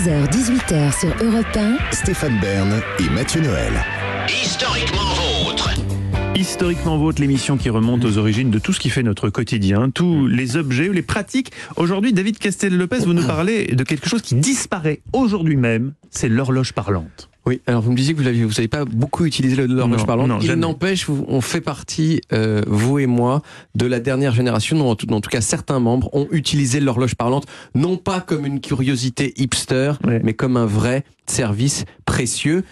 16h-18h sur Europe 1. Stéphane Bern et Mathieu Noël. Historiquement vôtre. Historiquement Vôtre, l'émission qui remonte aux origines de tout ce qui fait notre quotidien, tous les objets, les pratiques. Aujourd'hui, David Castel-Lopez, vous nous parlez de quelque chose qui disparaît aujourd'hui même, c'est l'horloge parlante. Oui, alors vous me disiez que vous n'avez vous savez pas beaucoup utilisé le- l'horloge Non, parlante. non, Il n'empêche, on fait partie, euh, vous et moi, de la dernière génération, dont en tout, en tout cas certains membres ont utilisé l'horloge parlante, non pas comme une curiosité hipster, Ouais. mais comme un vrai service précieux.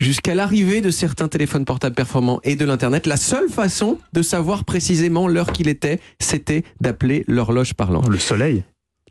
Jusqu'à l'arrivée de certains téléphones portables performants et de l'Internet, la seule façon de savoir précisément l'heure qu'il était, c'était d'appeler l'horloge parlante. Le soleil.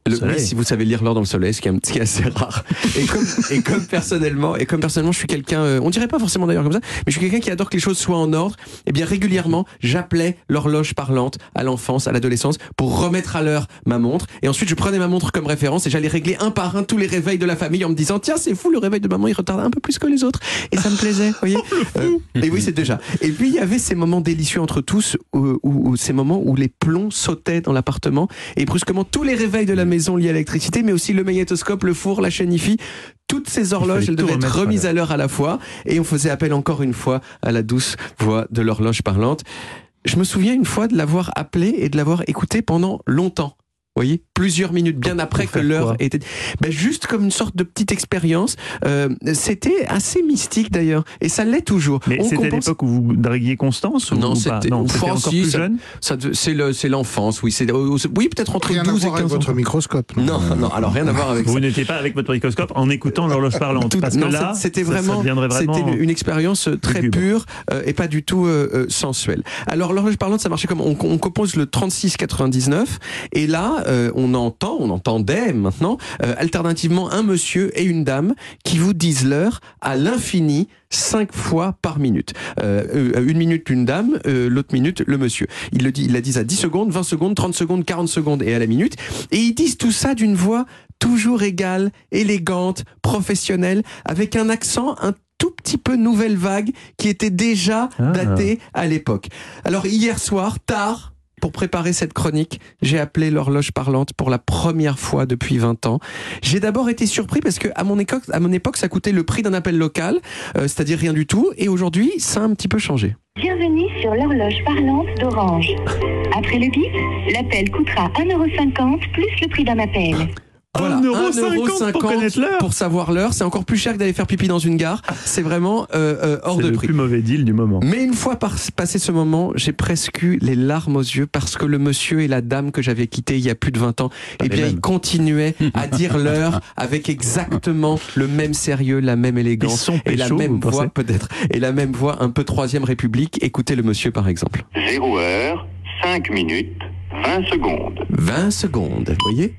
Le- oui, si vous savez lire l'heure dans le soleil, ce qui est, assez rare. Et comme, et comme personnellement, et comme personnellement, je suis quelqu'un, euh, on dirait pas forcément d'ailleurs comme ça, mais je suis quelqu'un qui adore que les choses soient en ordre. Et bien régulièrement, j'appelais l'horloge parlante à l'enfance, à l'adolescence, pour remettre à l'heure ma montre. Et ensuite, je prenais ma montre comme référence et j'allais régler un par un tous les réveils de la famille en me disant tiens, c'est fou, le réveil de maman, il retarde un peu plus que les autres. Et ça me plaisait, vous voyez. Euh, et oui, c'est déjà. Et puis il y avait ces moments délicieux entre tous, où, où- où- ces moments où les plombs sautaient dans l'appartement et brusquement tous les réveils de la maison à l'électricité, mais aussi le magnétoscope, le four, la chaîne IFI, toutes ces horloges, elles devaient être remises à l'heure à la fois, et on faisait appel encore une fois à la douce voix de l'horloge parlante. Je me souviens une fois de l'avoir appelé et de l'avoir écouté pendant longtemps. Vous voyez, plusieurs minutes bien après que l'heure était. Ben, juste comme une sorte de petite expérience. Euh, C'était assez mystique d'ailleurs, et ça l'est toujours. Mais c'était à compense- l'époque où vous draguiez Constance ou Non, c'était- encore plus ça- jeune. C'est le- c'est l'enfance, oui. C'est euh, oui, peut-être entre Rien à 12 et voir avec 15 ans. votre microscope. Non, non, alors rien à voir avec ça. Vous n'étiez pas avec votre microscope en écoutant l'horloge parlante. Tout- parce non, que là, c'était ça- ça vraiment, c'était une, expérience euh, très pure euh, et pas du tout euh, sensuelle. Alors l'horloge parlante, ça marchait comme on, on compose le 3699 et là euh, on entend, on entendait maintenant euh, alternativement un monsieur et une dame qui vous disent l'heure à l'infini cinq fois par minute. Euh, euh, une minute une dame, euh, l'autre minute le monsieur. Il le dit, il la disent à 10 secondes, 20 secondes, 30 secondes, 40 secondes et à la minute. Et ils disent tout ça d'une voix toujours égale, élégante, professionnelle, avec un accent un tout petit peu nouvelle vague qui était déjà Ah. daté à l'époque. Alors hier soir, tard, pour préparer cette chronique, j'ai appelé l'horloge parlante pour la première fois depuis 20 ans. J'ai d'abord été surpris parce que à mon époque, ça coûtait le prix d'un appel local, euh, c'est-à-dire rien du tout, et aujourd'hui ça a un petit peu changé. Bienvenue sur l'horloge parlante d'Orange. Après le bip, l'appel coûtera 1,50€ plus le prix d'un appel. Voilà, 1,50€ pour connaître l'heure. pour savoir l'heure, c'est encore plus cher que d'aller faire pipi dans une gare. C'est vraiment euh, euh, hors C'est de le prix. plus mauvais deal du moment. Mais une fois par- passé ce moment, j'ai presque eu les larmes aux yeux parce que le monsieur et la dame que j'avais quittés il y a plus de 20 ans, Pas eh bien, ils continuaient à dire l'heure avec exactement le même sérieux, la même Ils élégance sont et la même vous voix peut-être et la même voix un peu troisième République. Écoutez le monsieur par exemple. 0 heure, 5 minutes, 20 secondes. 20 secondes, vous voyez?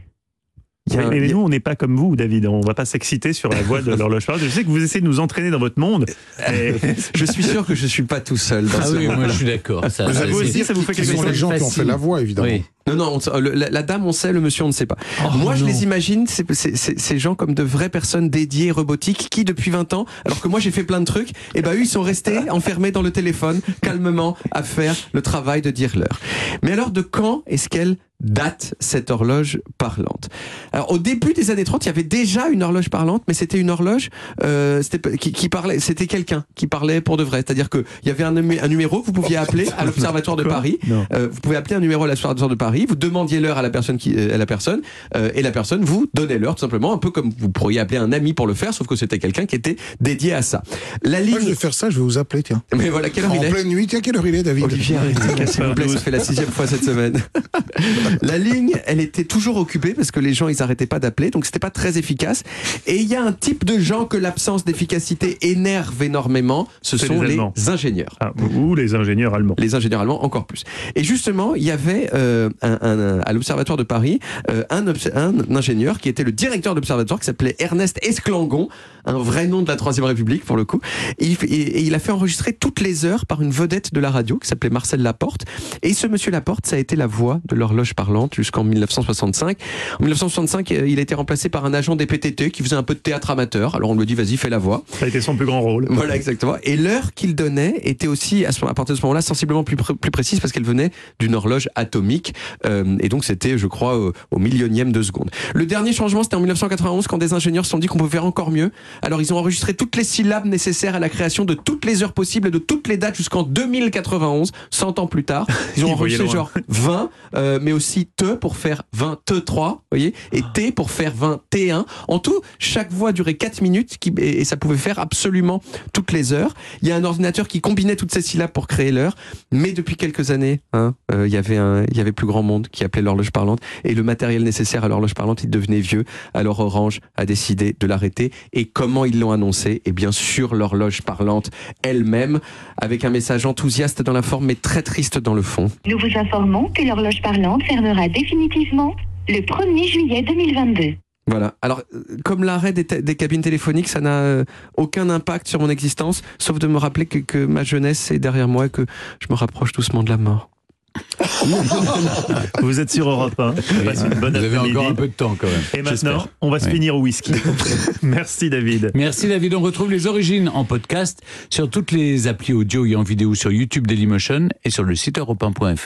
A mais a- nous, on n'est pas comme vous, David. On va pas s'exciter sur la voix de l'horloge. Je sais que vous essayez de nous entraîner dans votre monde. mais Je suis sûr que je suis pas tout seul dans Ah ce oui, monde. moi je suis d'accord. Ça, Vous vous aussi, ça vous fait Ce quelque sont chose les gens qui ont fait la voix, évidemment. Oui. Non, non, on sait- le- la, la dame on sait, le monsieur on ne sait pas. Oh, moi je les imagine, ces gens comme de vraies personnes dédiées, robotiques, qui depuis 20 ans, alors que moi j'ai fait plein de trucs, et ben eux ils sont restés enfermés dans le téléphone, calmement, à faire le travail de dire l'heure. Mais alors de quand est-ce qu'elle date cette horloge parlante? Alors au début des années 30, il y avait déjà une horloge parlante, mais c'était une horloge euh, qui, qui parlait, c'était quelqu'un qui parlait pour de vrai. C'est-à-dire que il y avait un, numé- un numéro que vous pouviez appeler à l'Observatoire de Paris. Euh, vous pouvez appeler un numéro à l'Observatoire de Paris, vous demandiez l'heure à la personne qui, euh, à la personne, euh, et la personne vous donnait l'heure tout simplement, un peu comme vous pourriez appeler un ami pour le faire, sauf que c'était quelqu'un qui était dédié à ça. La Moi, je ligne, vais faire ça, je vais vous appeler, tiens. mais voilà, quelle heure En il est pleine nuit, tiens, quelle heure il est, David Olivier, s'il vous plaît, ça fait la sixième fois cette semaine. la ligne, elle était toujours occupée parce que les gens, ils arrêtaient pas d'appeler, donc c'était pas très efficace. Et il y a un type de gens que l'absence d'efficacité énerve énormément, ce sont les ingénieurs. Ah, ou les ingénieurs allemands. Les ingénieurs allemands encore plus. Et justement, il y avait euh, un, un- à l'Observatoire de Paris euh, un, un ingénieur qui était le directeur de l'Observatoire qui s'appelait Ernest Esclangon, un vrai nom de la Troisième République pour le coup. Et et- et il a fait enregistrer toutes les heures par une vedette de la radio qui s'appelait Marcel Laporte. Et ce monsieur Laporte, ça a été la voix de l'horloge parlante jusqu'en 1965. En 1965, euh, il a été remplacé par un agent des PTT qui faisait un peu de théâtre amateur. Alors on lui dit vas-y fais la voix. Ça a été son plus grand rôle. Voilà, exactement. Et l'heure qu'il donnait était aussi, à, partir de ce moment-là, sensiblement plus, pr- plus précise parce qu'elle venait d'une horloge atomique. Euh, et donc c'était, je crois, au, au millionième de seconde. Le dernier changement, c'était en 1991 quand des ingénieurs se sont dit qu'on pouvait faire encore mieux. Alors ils ont enregistré toutes les syllabes nécessaires à la création de toutes les heures possibles, de toutes les dates jusqu'en 2091, 100 ans plus tard. Ils ont enregistré genre 20, euh, mais aussi te pour faire 23, vous voyez, et t pour faire 21. En tout, chaque voix durait 4 minutes qui, et, et ça pouvait faire absolument toutes les heures. Il y a un ordinateur qui combinait toutes ces syllabes pour créer l'heure, mais depuis quelques années, hein, euh, il y avait un, il y avait plus grand monde qui appelait l'horloge parlante et le matériel nécessaire à l'horloge parlante, il devenait vieux. Alors Orange a décidé de l'arrêter. Et comment ils l'ont annoncé? Et bien sûr, l'horloge parlante elle-même, avec un message enthousiaste dans la forme, mais très triste dans le fond. Nous vous informons que l'horloge parlante fermera définitivement le 1er juillet 2022. Voilà. Alors, euh, comme l'arrêt des cabines téléphoniques, ça n'a euh, aucun impact sur mon existence, sauf de me rappeler que, que ma jeunesse est derrière moi et que je me rapproche doucement de la mort. Vous êtes sur Europe 1. Passez une bonne Vous avez encore un peu de temps quand même. Et maintenant, on va se Oui. finir au whisky. Merci David. Merci David, on retrouve les origines en podcast sur toutes les applis audio et en vidéo sur YouTube Dailymotion et sur le site europe1.fr.